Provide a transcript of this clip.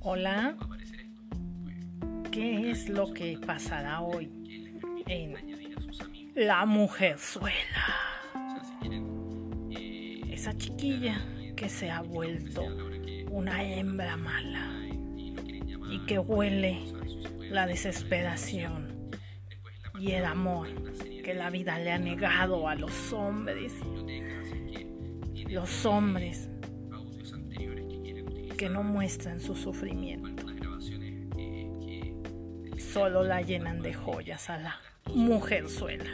Hola, ¿qué es lo que pasará hoy en La Mujerzuela? Esa chiquilla que se ha vuelto una hembra mala y que huele la desesperación y el amor que la vida le ha negado a los hombres. Los hombres que no muestran su sufrimiento. Solo la llenan de joyas a la mujerzuela.